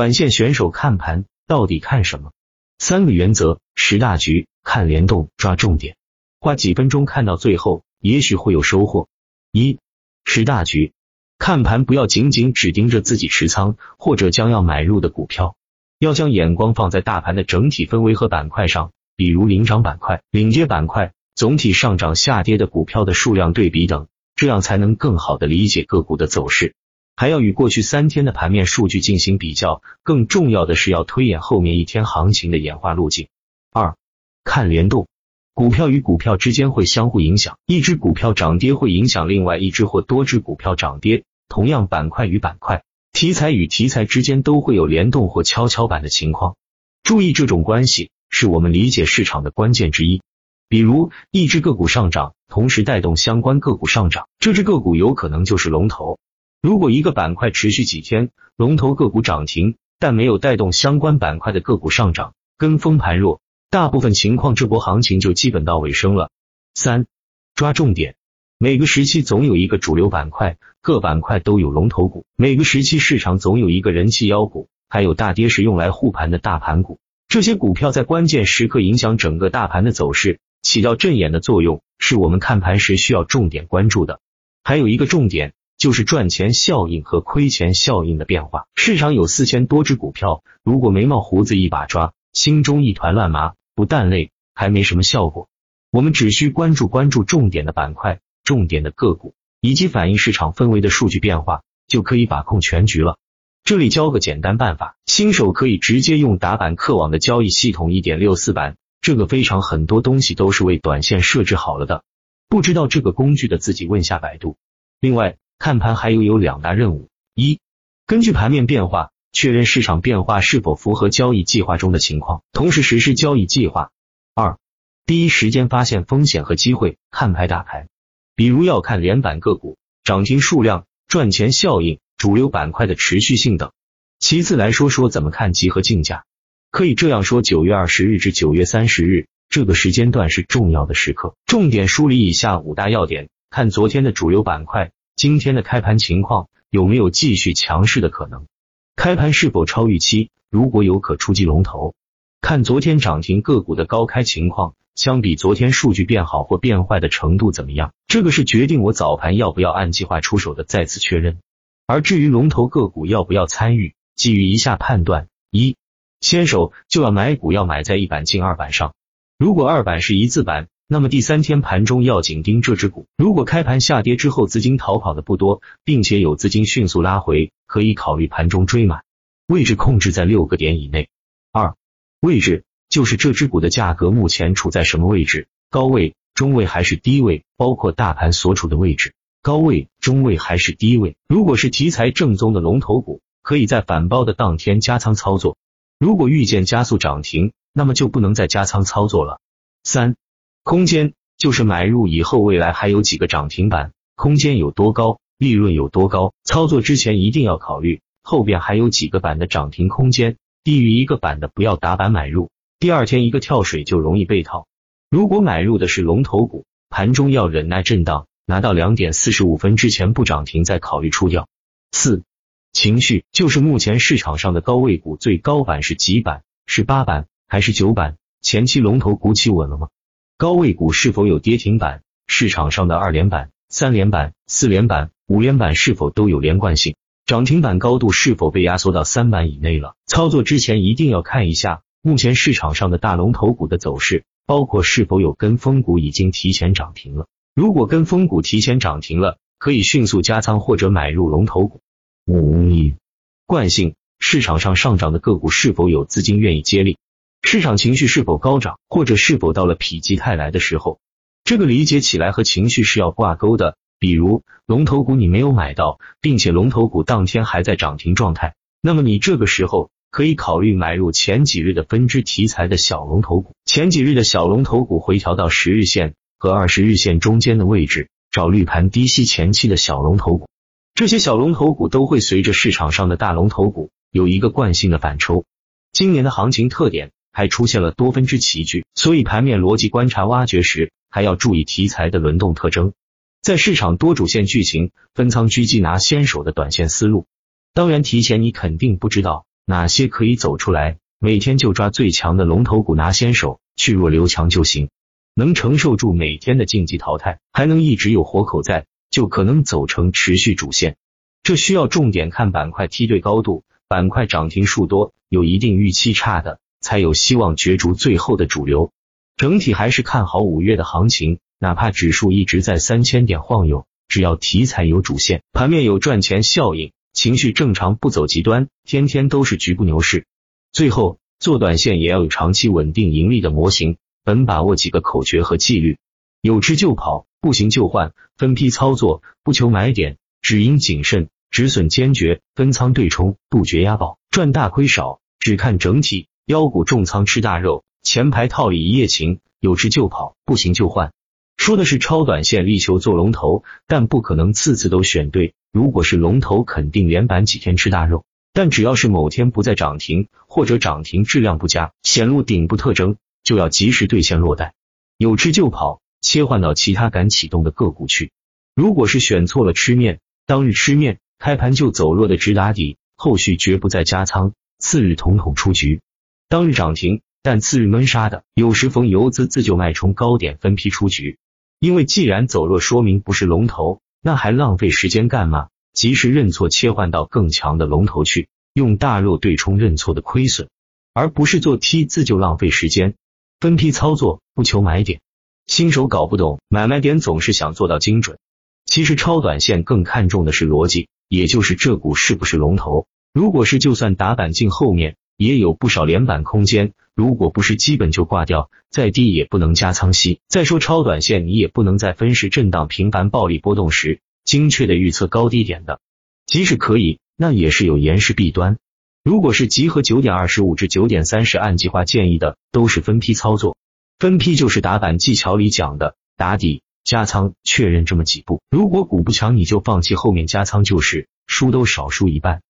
短线选手看盘到底看什么？三个原则：识大局、看联动、抓重点。花几分钟看到最后，也许会有收获。一、识大局。看盘不要仅仅只盯着自己持仓或者将要买入的股票，要将眼光放在大盘的整体氛围和板块上，比如领涨板块、领跌板块、总体上涨下跌的股票的数量对比等，这样才能更好的理解个股的走势。还要与过去三天的盘面数据进行比较，更重要的是要推演后面一天行情的演化路径。二、看联动。股票与股票之间会相互影响，一只股票涨跌会影响另外一只或多只股票涨跌。同样，板块与板块、题材与题材之间都会有联动或跷跷板的情况。注意这种关系，是我们理解市场的关键之一。比如，一只个股上涨，同时带动相关个股上涨，这只个股有可能就是龙头。如果一个板块持续几天，龙头个股涨停，但没有带动相关板块的个股上涨，跟风盘弱。大部分情况，这波行情就基本到尾声了。三、抓重点，每个时期总有一个主流板块，各板块都有龙头股；每个时期市场总有一个人气妖股，还有大跌时用来护盘的大盘股。这些股票在关键时刻影响整个大盘的走势，起到阵眼的作用，是我们看盘时需要重点关注的。还有一个重点就是赚钱效应和亏钱效应的变化。市场有四千多只股票，如果眉毛胡子一把抓，心中一团乱麻。不但累，还没什么效果。我们只需关注关注重点的板块、重点的个股，以及反映市场氛围的数据变化，就可以把控全局了。这里教个简单办法，新手可以直接用打板客网的交易系统一点六四版，这个非常很多东西都是为短线设置好了的。不知道这个工具的，自己问下百度。另外，看盘还有有两大任务：一、根据盘面变化。确认市场变化是否符合交易计划中的情况，同时实施交易计划。二、第一时间发现风险和机会，看牌打牌。比如要看连板个股、涨停数量、赚钱效应、主流板块的持续性等。其次来说说怎么看集合竞价，可以这样说：九月二十日至九月三十日这个时间段是重要的时刻，重点梳理以下五大要点：看昨天的主流板块，今天的开盘情况有没有继续强势的可能。开盘是否超预期？如果有，可出击龙头。看昨天涨停个股的高开情况，相比昨天数据变好或变坏的程度怎么样？这个是决定我早盘要不要按计划出手的再次确认。而至于龙头个股要不要参与，基于以下判断：一、先手就要买股，要买在一板进二板上。如果二板是一字板。那么第三天盘中要紧盯这只股，如果开盘下跌之后资金逃跑的不多，并且有资金迅速拉回，可以考虑盘中追买，位置控制在六个点以内。二、位置就是这只股的价格目前处在什么位置，高位、中位还是低位，包括大盘所处的位置，高位、中位还是低位。如果是题材正宗的龙头股，可以在反包的当天加仓操作；如果遇见加速涨停，那么就不能再加仓操作了。三。空间就是买入以后，未来还有几个涨停板，空间有多高，利润有多高。操作之前一定要考虑后边还有几个板的涨停空间，低于一个板的不要打板买入，第二天一个跳水就容易被套。如果买入的是龙头股，盘中要忍耐震荡，拿到两点四十五分之前不涨停再考虑出掉。四情绪就是目前市场上的高位股，最高板是几板？是八板还是九板？前期龙头股企稳了吗？高位股是否有跌停板？市场上的二连板、三连板、四连板、五连板是否都有连贯性？涨停板高度是否被压缩到三板以内了？操作之前一定要看一下目前市场上的大龙头股的走势，包括是否有跟风股已经提前涨停了。如果跟风股提前涨停了，可以迅速加仓或者买入龙头股。五、惯性，市场上上涨的个股是否有资金愿意接力？市场情绪是否高涨，或者是否到了否极泰来的时候？这个理解起来和情绪是要挂钩的。比如龙头股你没有买到，并且龙头股当天还在涨停状态，那么你这个时候可以考虑买入前几日的分支题材的小龙头股。前几日的小龙头股回调到十日线和二十日线中间的位置，找绿盘低吸前期的小龙头股。这些小龙头股都会随着市场上的大龙头股有一个惯性的反抽。今年的行情特点。还出现了多分支齐聚，所以盘面逻辑观察挖掘时，还要注意题材的轮动特征，在市场多主线剧情分仓狙击拿先手的短线思路。当然，提前你肯定不知道哪些可以走出来，每天就抓最强的龙头股拿先手，去弱留强就行。能承受住每天的晋级淘汰，还能一直有活口在，就可能走成持续主线。这需要重点看板块梯队高度，板块涨停数多，有一定预期差的，才有希望角逐最后的主流。整体还是看好五月的行情，哪怕指数一直在三千点晃悠，只要题材有主线，盘面有赚钱效应，情绪正常不走极端，天天都是局部牛市。最后做短线也要有长期稳定盈利的模型。本把握几个口诀和纪律：有吃就跑，不行就换，分批操作，不求买点，止盈谨慎，止损坚决，分仓对冲，杜绝押宝，赚大亏少，只看整体。妖股重仓吃大肉，前排套利一夜情，有吃就跑，不行就换。说的是超短线力求做龙头，但不可能次次都选对。如果是龙头，肯定连板几天吃大肉，但只要是某天不再涨停，或者涨停质量不佳，显露顶部特征。就要及时兑现落袋，有吃就跑，切换到其他敢启动的个股去。如果是选错了吃面，当日吃面，开盘就走弱的直打底，后续绝不再加仓，次日统统出局。当日涨停，但次日闷杀的，有时逢游资自救脉冲高点分批出局。因为既然走弱，说明不是龙头，那还浪费时间干嘛？及时认错，切换到更强的龙头去，用大肉对冲认错的亏损，而不是做 T 自救浪费时间。分批操作，不求买点。新手搞不懂买卖点，总是想做到精准。其实超短线更看重的是逻辑，也就是这股是不是龙头。如果是，就算打板进后面也有不少连板空间；如果不是，基本就挂掉，再低也不能加仓吸。再说超短线，你也不能在分时震荡频繁、暴力波动时精确的预测高低点的。即使可以，那也是有延时弊端。如果是集合九点二十五至九点三十按计划建议的，都是分批操作。分批就是打板技巧里讲的打底、加仓、确认这么几步。如果股不强，你就放弃后面加仓，就是输都少输一半。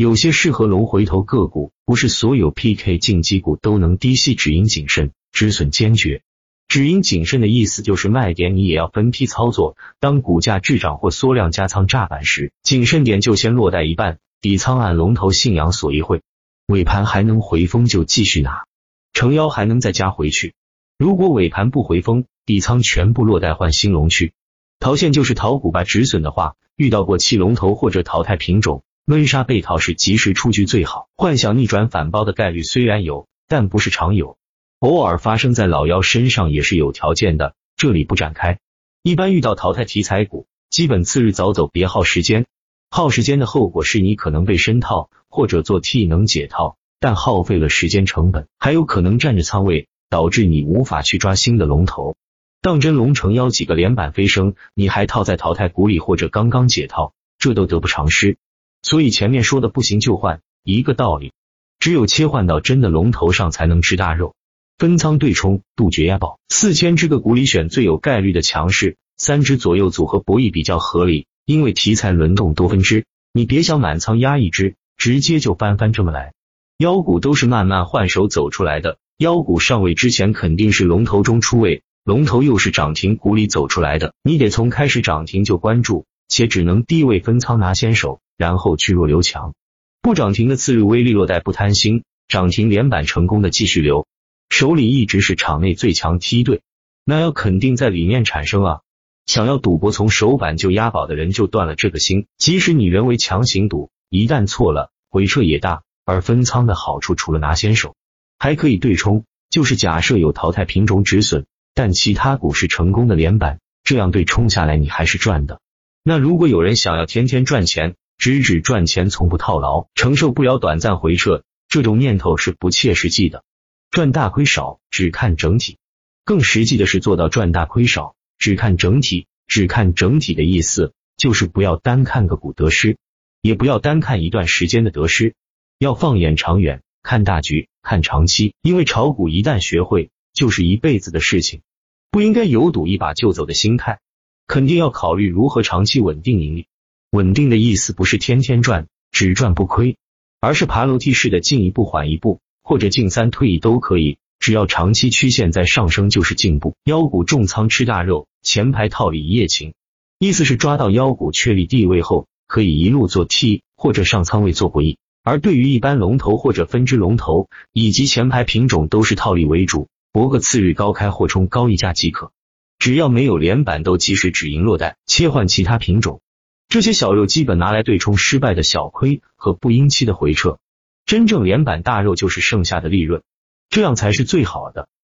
有些适合龙回头个股，不是所有 PK 进击股都能低吸止盈谨慎、止损坚决。止盈谨慎的意思就是卖点你也要分批操作，当股价滞涨或缩量加仓炸板时，谨慎点就先落袋一半。底仓按龙头信仰锁一会，尾盘还能回风就继续拿，成腰还能再加回去。如果尾盘不回风，底仓全部落袋换新龙去。逃线就是逃股吧，止损的话，遇到过弃龙头或者淘汰品种，闷杀被套是及时出局最好。幻想逆转反包的概率虽然有，但不是常有，偶尔发生在老妖身上也是有条件的，这里不展开。一般遇到淘汰题材股，基本次日早走，别耗时间。耗时间的后果是你可能被深套，或者做 T 能解套，但耗费了时间成本，还有可能占着仓位，导致你无法去抓新的龙头。当真龙成妖几个连板飞升，你还套在淘汰股里，或者刚刚解套，这都得不偿失。所以前面说的不行就换，一个道理。只有切换到真的龙头上，才能吃大肉。分仓对冲，杜绝押宝。四千只个股里选最有概率的强势，三只左右组合博弈比较合理。因为题材轮动多分支，你别想满仓压一只，直接就翻番这么来。妖股都是慢慢换手走出来的，妖股上位之前肯定是龙头中出位，龙头又是涨停股里走出来的，你得从开始涨停就关注，且只能低位分仓拿先手，然后去弱留强。不涨停的次日微利落袋不贪心，涨停连板成功的继续留，手里一直是场内最强梯队，那要肯定在里面产生啊。想要赌博从首板就押宝的人就断了这个心。即使你人为强行赌，一旦错了，回撤也大。而分仓的好处除了拿先手，还可以对冲。就是假设有淘汰品种止损，但其他股是成功的连板，这样对冲下来你还是赚的。那如果有人想要天天赚钱，只只赚钱从不套牢，承受不了短暂回撤，这种念头是不切实际的。赚大亏少，只看整体。更实际的是做到赚大亏少。只看整体，只看整体的意思就是不要单看个股得失，也不要单看一段时间的得失，要放眼长远，看大局，看长期。因为炒股一旦学会，就是一辈子的事情，不应该有赌一把就走的心态，肯定要考虑如何长期稳定盈利。稳定的意思不是天天赚，只赚不亏，而是爬楼梯式的进一步缓一步，或者进三退一都可以。只要长期曲线在上升，就是进步。妖股重仓吃大肉，前排套利一夜情，意思是抓到妖股确立地位后，可以一路做 T 或者上仓位做博弈。而对于一般龙头或者分支龙头以及前排品种，都是套利为主，博个次日高开或冲高溢价即可。只要没有连板，都及时止盈落袋，切换其他品种。这些小肉基本拿来对冲失败的小亏和不应期的回撤。真正连板大肉就是剩下的利润，这样才是最好的。